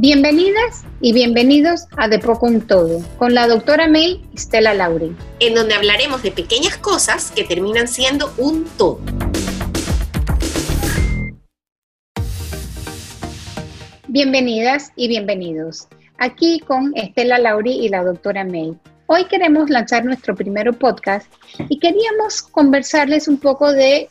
Bienvenidas y bienvenidos a De Poco un Todo con la doctora May Stella Lauri. En donde hablaremos de pequeñas cosas que terminan siendo un todo. Bienvenidas y bienvenidos. Aquí con Estela Lauri y la doctora May. Hoy queremos lanzar nuestro primer podcast y queríamos conversarles un poco de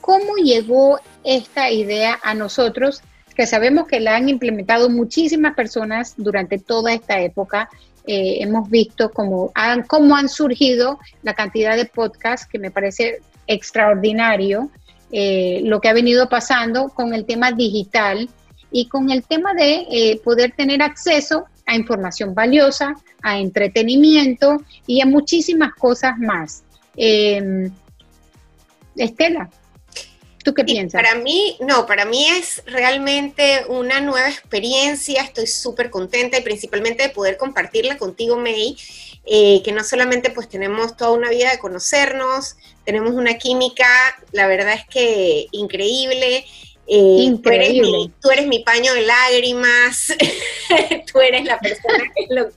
cómo llegó esta idea a nosotros que sabemos que la han implementado muchísimas personas durante toda esta época. Eh, hemos visto cómo han, cómo han surgido la cantidad de podcasts que me parece extraordinario, eh, lo que ha venido pasando con el tema digital y con el tema de eh, poder tener acceso a información valiosa, a entretenimiento y a muchísimas cosas más. Estela, ¿Tú qué piensas? Para mí, no, para mí es realmente una nueva experiencia, estoy súper contenta y principalmente de poder compartirla contigo, May, eh, que no solamente pues tenemos toda una vida de conocernos, tenemos una química, la verdad es que increíble. Eh, increíble. Tú eres, mi, paño de lágrimas, tú eres la persona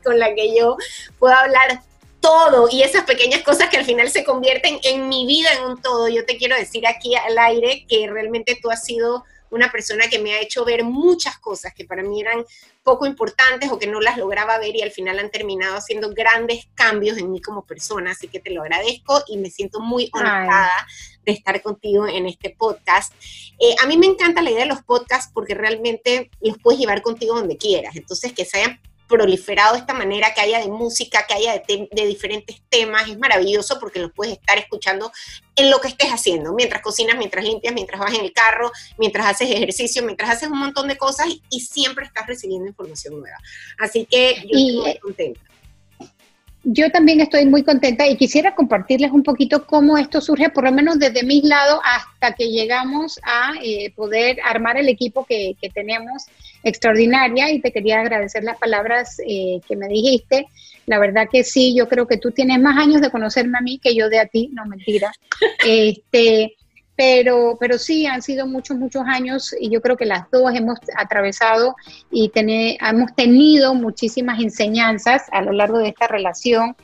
con la que yo puedo hablar todo y esas pequeñas cosas que al final se convierten en mi vida en un todo. Yo te quiero decir aquí al aire que realmente tú has sido una persona que me ha hecho ver muchas cosas que para mí eran poco importantes o que no las lograba ver y al final han terminado haciendo grandes cambios en mí como persona. Así que te lo agradezco y me siento muy honrada de estar contigo en este podcast. Eh, a mí me encanta la idea de los podcasts porque realmente los puedes llevar contigo donde quieras. Entonces, que se hayan proliferado de esta manera, que haya de música, que haya de, diferentes temas, es maravilloso porque los puedes estar escuchando en lo que estés haciendo, mientras cocinas, mientras limpias, mientras vas en el carro, mientras haces ejercicio, mientras haces un montón de cosas y, siempre estás recibiendo información nueva. Así que yo estoy muy contenta. Yo también estoy muy contenta y quisiera compartirles un poquito cómo esto surge, por lo menos desde mi lado, hasta que llegamos a eh, poder armar el equipo que, tenemos extraordinaria. Y te quería agradecer las palabras eh, que me dijiste. La verdad que sí, yo creo que tú tienes más años de conocerme a mí que yo de a ti, no mentira. Este, pero, pero sí, han sido muchos, muchos años y yo creo que las dos hemos atravesado y hemos tenido muchísimas enseñanzas a lo largo de esta relación.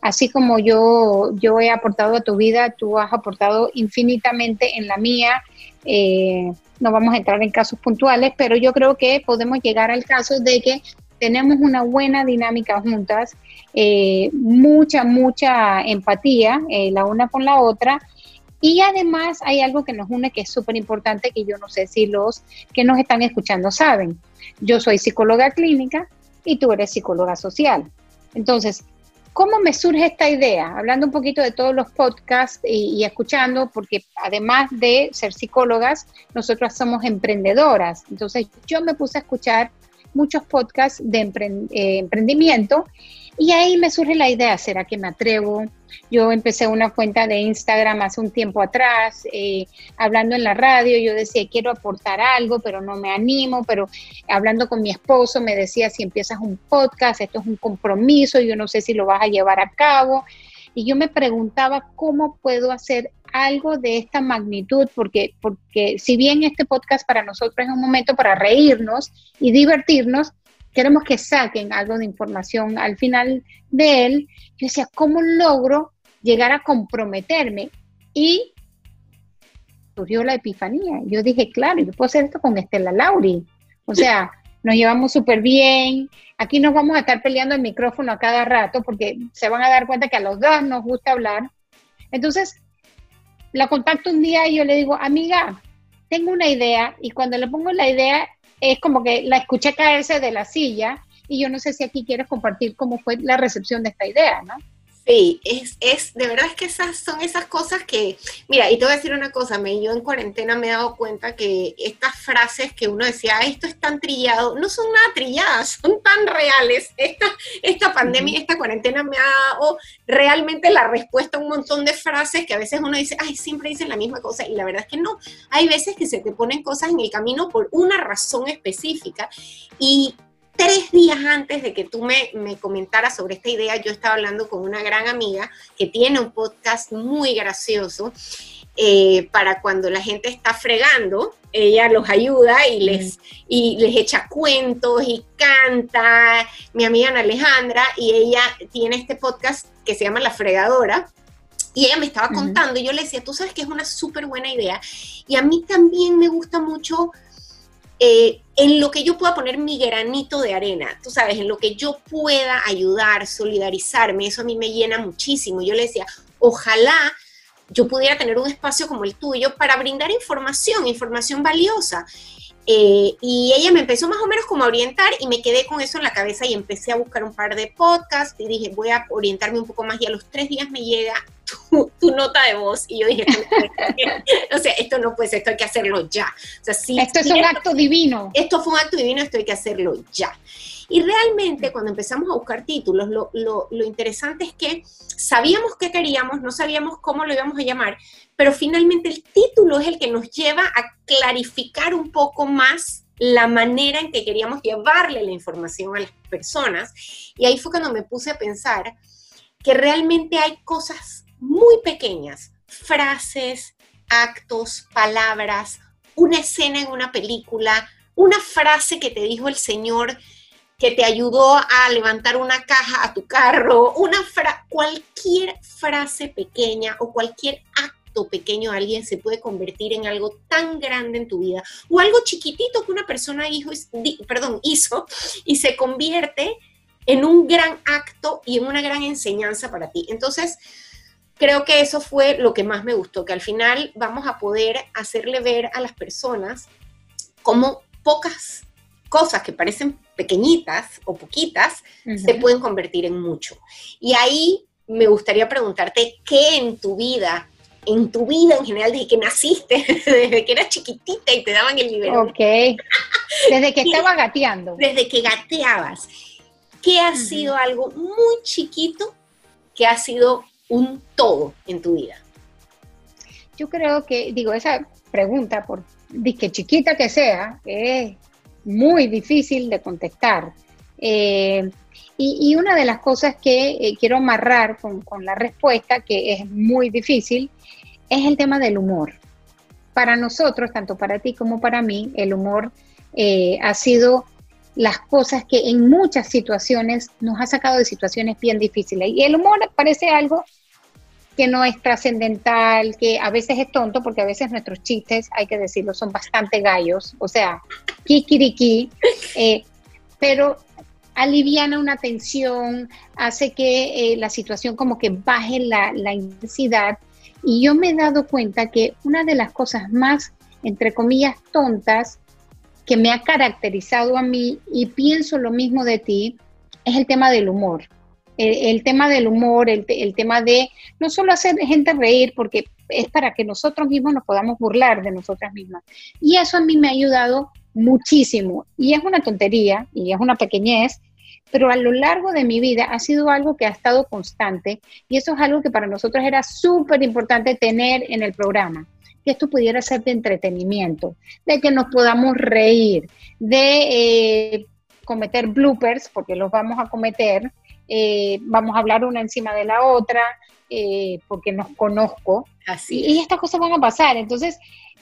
Así como yo, yo he aportado a tu vida, tú has aportado infinitamente en la mía. Eh, no vamos a entrar en casos puntuales, pero yo creo que podemos llegar al caso de que tenemos una buena dinámica juntas, eh, mucha, mucha empatía eh, la una con la otra y además hay algo que nos une que es súper importante, que yo no sé si los que nos están escuchando saben. Yo soy psicóloga clínica y tú eres psicóloga social. Entonces, ¿cómo me surge esta idea? Hablando un poquito de todos los podcasts y, escuchando, porque además de ser psicólogas, nosotras somos emprendedoras. Entonces, yo me puse a escuchar muchos podcasts de eh, emprendimiento y ahí me surge la idea, ¿será que me atrevo? Yo empecé una cuenta de Instagram hace un tiempo atrás, eh, hablando en la radio, yo decía, quiero aportar algo, pero no me animo, pero hablando con mi esposo me decía, si empiezas un podcast, esto es un compromiso, yo no sé si lo vas a llevar a cabo. Y yo me preguntaba cómo puedo hacer algo de esta magnitud, porque, porque si bien este podcast para nosotros es un momento para reírnos y divertirnos, queremos que saquen algo de información al final de él. Yo decía, ¿cómo logro llegar a comprometerme? Y surgió la epifanía. Yo dije, claro, yo puedo hacer esto con Estela Lauri. O sea, nos llevamos súper bien. Aquí nos vamos a estar peleando el micrófono a cada rato porque se van a dar cuenta que a los dos nos gusta hablar. Entonces, la contacto un día y yo le digo, amiga, tengo una idea y cuando le pongo la idea es como que la escuché caerse de la silla y yo no sé si aquí quieres compartir cómo fue la recepción de esta idea, ¿no? Sí, es, es, de verdad es que esas son esas cosas que, mira, y te voy a decir una cosa, me, yo en cuarentena me he dado cuenta que estas frases que uno decía, esto es tan trillado, no son nada trilladas, son tan reales. Esta, esta pandemia, esta cuarentena me ha dado realmente la respuesta a un montón de frases que a veces uno dice, ay, siempre dicen la misma cosa, y la verdad es que no. Hay veces que se te ponen cosas en el camino por una razón específica, y tres días antes de que tú me, me, comentaras sobre esta idea, yo estaba hablando con una gran amiga que tiene un podcast muy gracioso eh, para cuando la gente está fregando, ella los ayuda y les, y les echa cuentos y canta, mi amiga Ana Alejandra, y ella tiene este podcast que se llama La Fregadora, y ella me estaba contando, y yo le decía, tú sabes que es una súper buena idea, y a mí también me gusta mucho eh, en lo que yo pueda poner mi granito de arena, tú sabes, en lo que yo pueda ayudar, solidarizarme, eso a mí me llena muchísimo. Yo le decía, ojalá yo pudiera tener un espacio como el tuyo para brindar información, información valiosa. Eh, y ella me empezó más o menos como a orientar y me quedé con eso en la cabeza y empecé a buscar un par de podcasts y dije, voy a orientarme un poco más y a los tres días me llega tu, nota de voz y yo dije, o sea, esto no puede ser, esto hay que hacerlo ya. O sea, si, esto es un acto divino. Esto fue un acto divino, esto hay que hacerlo ya. Y realmente cuando empezamos a buscar títulos, lo, lo, interesante es que sabíamos qué queríamos, no sabíamos cómo lo íbamos a llamar, pero finalmente el título es el que nos lleva a clarificar un poco más la manera en que queríamos llevarle la información a las personas. Y ahí fue cuando me puse a pensar que realmente hay cosas muy pequeñas, frases, actos, palabras, una escena en una película, una frase que te dijo el Señor que te ayudó a levantar una caja a tu carro, una cualquier frase pequeña o cualquier acto pequeño de alguien se puede convertir en algo tan grande en tu vida o algo chiquitito que una persona hizo, perdón, hizo y se convierte en un gran acto y en una gran enseñanza para ti. Entonces, creo que eso fue lo que más me gustó, que al final vamos a poder hacerle ver a las personas cómo pocas cosas que parecen pequeñitas o poquitas se pueden convertir en mucho. Y ahí me gustaría preguntarte qué en tu vida, en tu vida en general, desde que naciste, desde que eras chiquitita y te daban el biberón. Ok. Desde que estaba gateando. Desde que gateabas. ¿Qué ha sido algo muy chiquito que ha sido un todo en tu vida? Yo creo que, digo, esa pregunta, por que chiquita que sea, es muy difícil de contestar. Eh, y, una de las cosas que eh, quiero amarrar con, la respuesta, que es muy difícil, es el tema del humor. Para nosotros, tanto para ti como para mí, el humor eh, ha sido las cosas que en muchas situaciones nos ha sacado de situaciones bien difíciles. Y el humor parece algo que no es trascendental, que a veces es tonto, porque a veces nuestros chistes, hay que decirlo, son bastante gallos, o sea, kikiriki, eh, pero aliviana una tensión, hace que eh, la situación como que baje la, la intensidad. Y yo me he dado cuenta que una de las cosas más, entre comillas, tontas que me ha caracterizado a mí, y pienso lo mismo de ti, es el tema del humor el, tema del humor, el, tema de no solo hacer gente reír, porque es para que nosotros mismos nos podamos burlar de nosotras mismas. Y eso a mí me ha ayudado muchísimo. Y es una tontería y es una pequeñez, pero a lo largo de mi vida ha sido algo que ha estado constante y eso es algo que para nosotros era súper importante tener en el programa que esto pudiera ser de entretenimiento, de que nos podamos reír, de eh, cometer bloopers, porque los vamos a cometer, eh, vamos a hablar una encima de la otra, eh, porque nos conozco. Así y, estas cosas van a pasar. Entonces,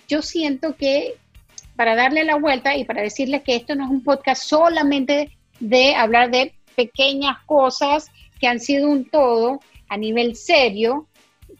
yo siento que para darle la vuelta y para decirles que esto no es un podcast solamente de hablar de pequeñas cosas que han sido un todo a nivel serio,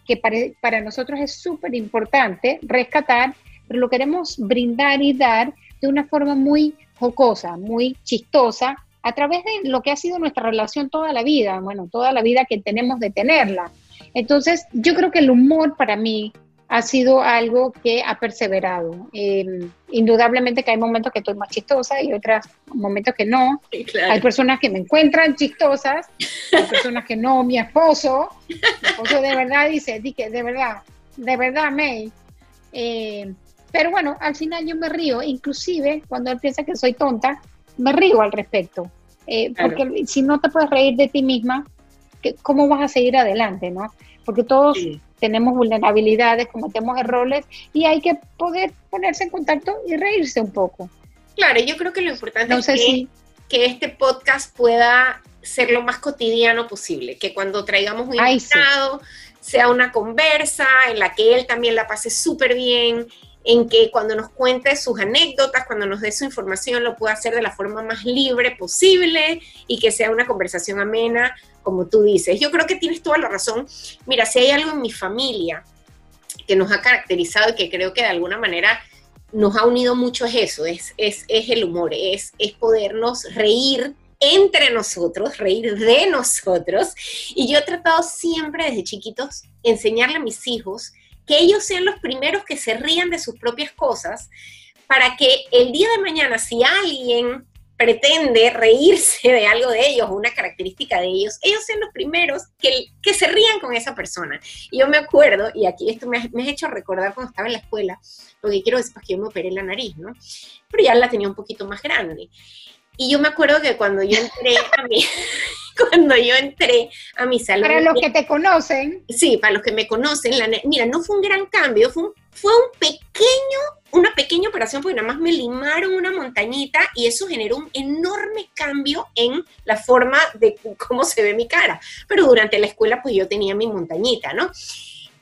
que para, para nosotros es súper importante rescatar, pero lo queremos brindar y dar de una forma muy jocosa, muy chistosa, a través de lo que ha sido nuestra relación toda la vida, bueno, toda la vida que tenemos de tenerla. Entonces, yo creo que el humor para mí ha sido algo que ha perseverado. Em, indudablemente que hay momentos que estoy más chistosa y otros momentos que no. Hay personas que me encuentran chistosas, hay personas que no. Mi esposo, mi esposo de verdad dice, de verdad, de verdad, May. Eh, pero bueno, al final yo me río, inclusive cuando él piensa que soy tonta, me río al respecto. Eh, porque si no te puedes reír de ti misma, ¿cómo vas a seguir adelante, no? Porque todos tenemos vulnerabilidades, cometemos errores y hay que poder ponerse en contacto y reírse un poco. Claro, yo creo que lo importante es que, que, este podcast pueda ser lo más cotidiano posible, que cuando traigamos un invitado sea una conversa en la que él también la pase súper bien, en que cuando nos cuente sus anécdotas, cuando nos dé su información, lo pueda hacer de la forma más libre posible y que sea una conversación amena, como tú dices. Yo creo que tienes toda la razón. Mira, si hay algo en mi familia que nos ha caracterizado y que creo que de alguna manera nos ha unido mucho es eso, es, es, es el humor, es, es podernos reír entre nosotros, reír de nosotros. Y yo he tratado siempre desde chiquitos enseñarle a mis hijos que ellos sean los primeros que se rían de sus propias cosas, para que el día de mañana, si alguien pretende reírse de algo de ellos, una característica de ellos, ellos sean los primeros que, que se rían con esa persona. Y yo me acuerdo, y aquí esto me ha, me ha hecho recordar cuando estaba en la escuela, porque quiero decir que yo me operé la nariz, ¿no? Pero ya la tenía un poquito más grande. Y yo me acuerdo que cuando yo entré a mi, cuando yo entré a mi salón. Para los que te conocen. Sí, para los que me conocen, la, mira, no fue un gran cambio, fue un, fue un pequeño, una pequeña operación porque nada más me limaron una montañita y eso generó un enorme cambio en la forma de cómo se ve mi cara. Pero durante la escuela pues yo tenía mi montañita, ¿no?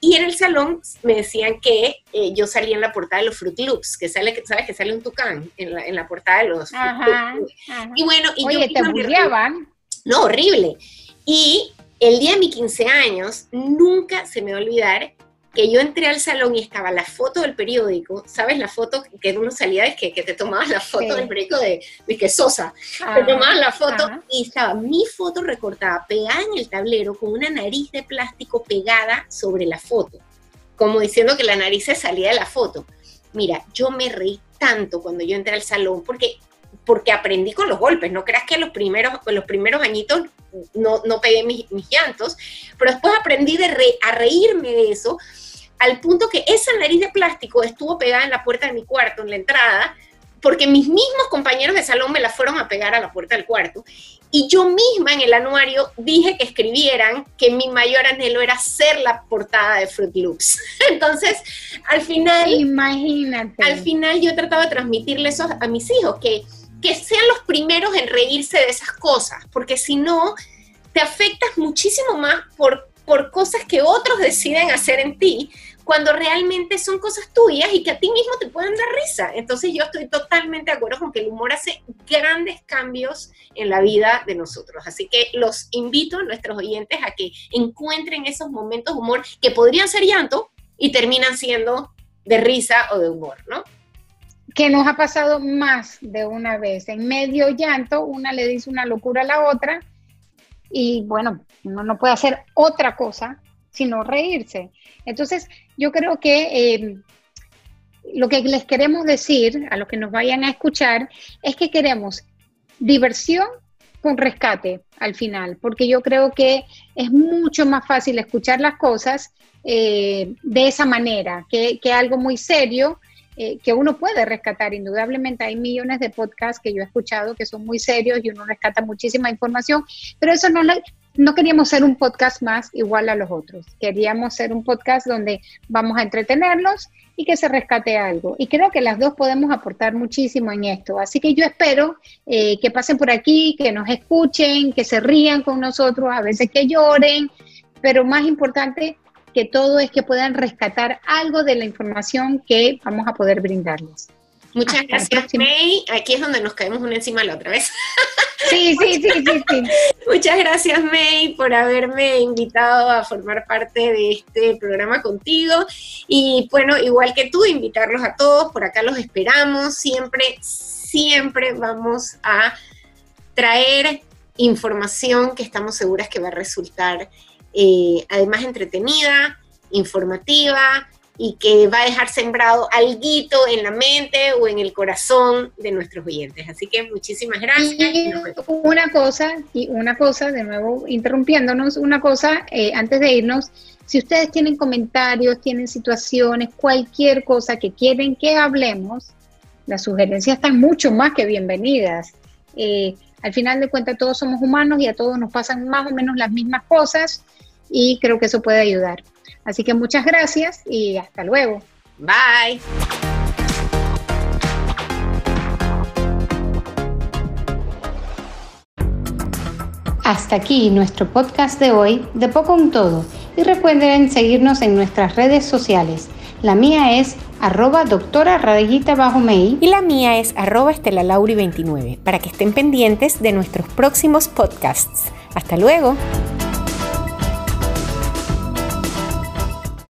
Y en el salón me decían que eh, yo salía en la portada de los Fruit Loops, que sale, ¿sabes? Que sale un tucán en la, en la portada de los ajá, Fruit Loops. Y bueno, y Oye, yo te burlaban. no, horrible. Y el día de mis 15 años, nunca se me va a olvidar que yo entré al salón y estaba la foto del periódico, ¿sabes? La foto que uno salía es que, que te tomabas la foto Sí. del periódico de, de que Sosa, te tomabas la foto y estaba mi foto recortada, pegada en el tablero con una nariz de plástico pegada sobre la foto, como diciendo que la nariz se salía de la foto. Mira, yo me reí tanto cuando yo entré al salón porque porque aprendí con los golpes, no creas que los primeros, los primeros añitos no, no pegué mis, mis llantos, pero después aprendí de re- a reírme de eso, al punto que esa nariz de plástico estuvo pegada en la puerta de mi cuarto, en la entrada, porque mis mismos compañeros de salón me la fueron a pegar a la puerta del cuarto, y yo misma en el anuario dije que escribieran que mi mayor anhelo era ser la portada de Fruit Loops. Entonces, al final Imagínate. al final yo trataba de transmitirle eso a mis hijos, que, que sean los primeros en reírse de esas cosas, porque si no, te afectas muchísimo más por, por cosas que otros deciden hacer en ti, cuando realmente son cosas tuyas y que a ti mismo te pueden dar risa. Entonces yo estoy totalmente de acuerdo con que el humor hace grandes cambios en la vida de nosotros. Así que los invito a nuestros oyentes a que encuentren esos momentos de humor que podrían ser llanto y terminan siendo de risa o de humor, ¿no? Que nos ha pasado más de una vez. En medio llanto, una le dice una locura a la otra y bueno, uno no puede hacer otra cosa sino reírse. Entonces, yo creo que eh, lo que les queremos decir a los que nos vayan a escuchar es que queremos diversión con rescate al final, porque yo creo que es mucho más fácil escuchar las cosas eh, de esa manera, que, que algo muy serio eh, que uno puede rescatar. Indudablemente hay millones de podcasts que yo he escuchado que son muy serios y uno rescata muchísima información, pero eso no, no queríamos ser un podcast más igual a los otros. Queríamos ser un podcast donde vamos a entretenerlos y que se rescate algo. Y creo que las dos podemos aportar muchísimo en esto. Así que yo espero eh, que pasen por aquí, que nos escuchen, que se rían con nosotros, a veces que lloren, pero más importante que todo es que puedan rescatar algo de la información que vamos a poder brindarles. Muchas Hasta gracias. May. Aquí es donde nos caemos una encima de la otra vez. Sí, sí, sí, sí, sí. Muchas gracias, May, por haberme invitado a formar parte de este programa contigo. Y bueno, igual que tú, invitarlos a todos. Por acá los esperamos. Siempre, siempre vamos a traer información que estamos seguras que va a resultar eh, además entretenida, informativa y que va a dejar sembrado alguito en la mente o en el corazón de nuestros oyentes. Así que muchísimas gracias. y una cosa, y una cosa, de nuevo interrumpiéndonos, una cosa eh, antes de irnos, si ustedes tienen comentarios, tienen situaciones, cualquier cosa que quieren que hablemos, las sugerencias están mucho más que bienvenidas. Eh, al final de cuentas todos somos humanos y a todos nos pasan más o menos las mismas cosas y creo que eso puede ayudar. Así que muchas gracias y hasta luego. Bye. Hasta aquí nuestro podcast de hoy, de poco un todo. y recuerden seguirnos en nuestras redes sociales. La mía es arroba doctora rayita bajo mail. Y la mía es arroba estelalauri29 para que estén pendientes de nuestros próximos podcasts. Hasta luego.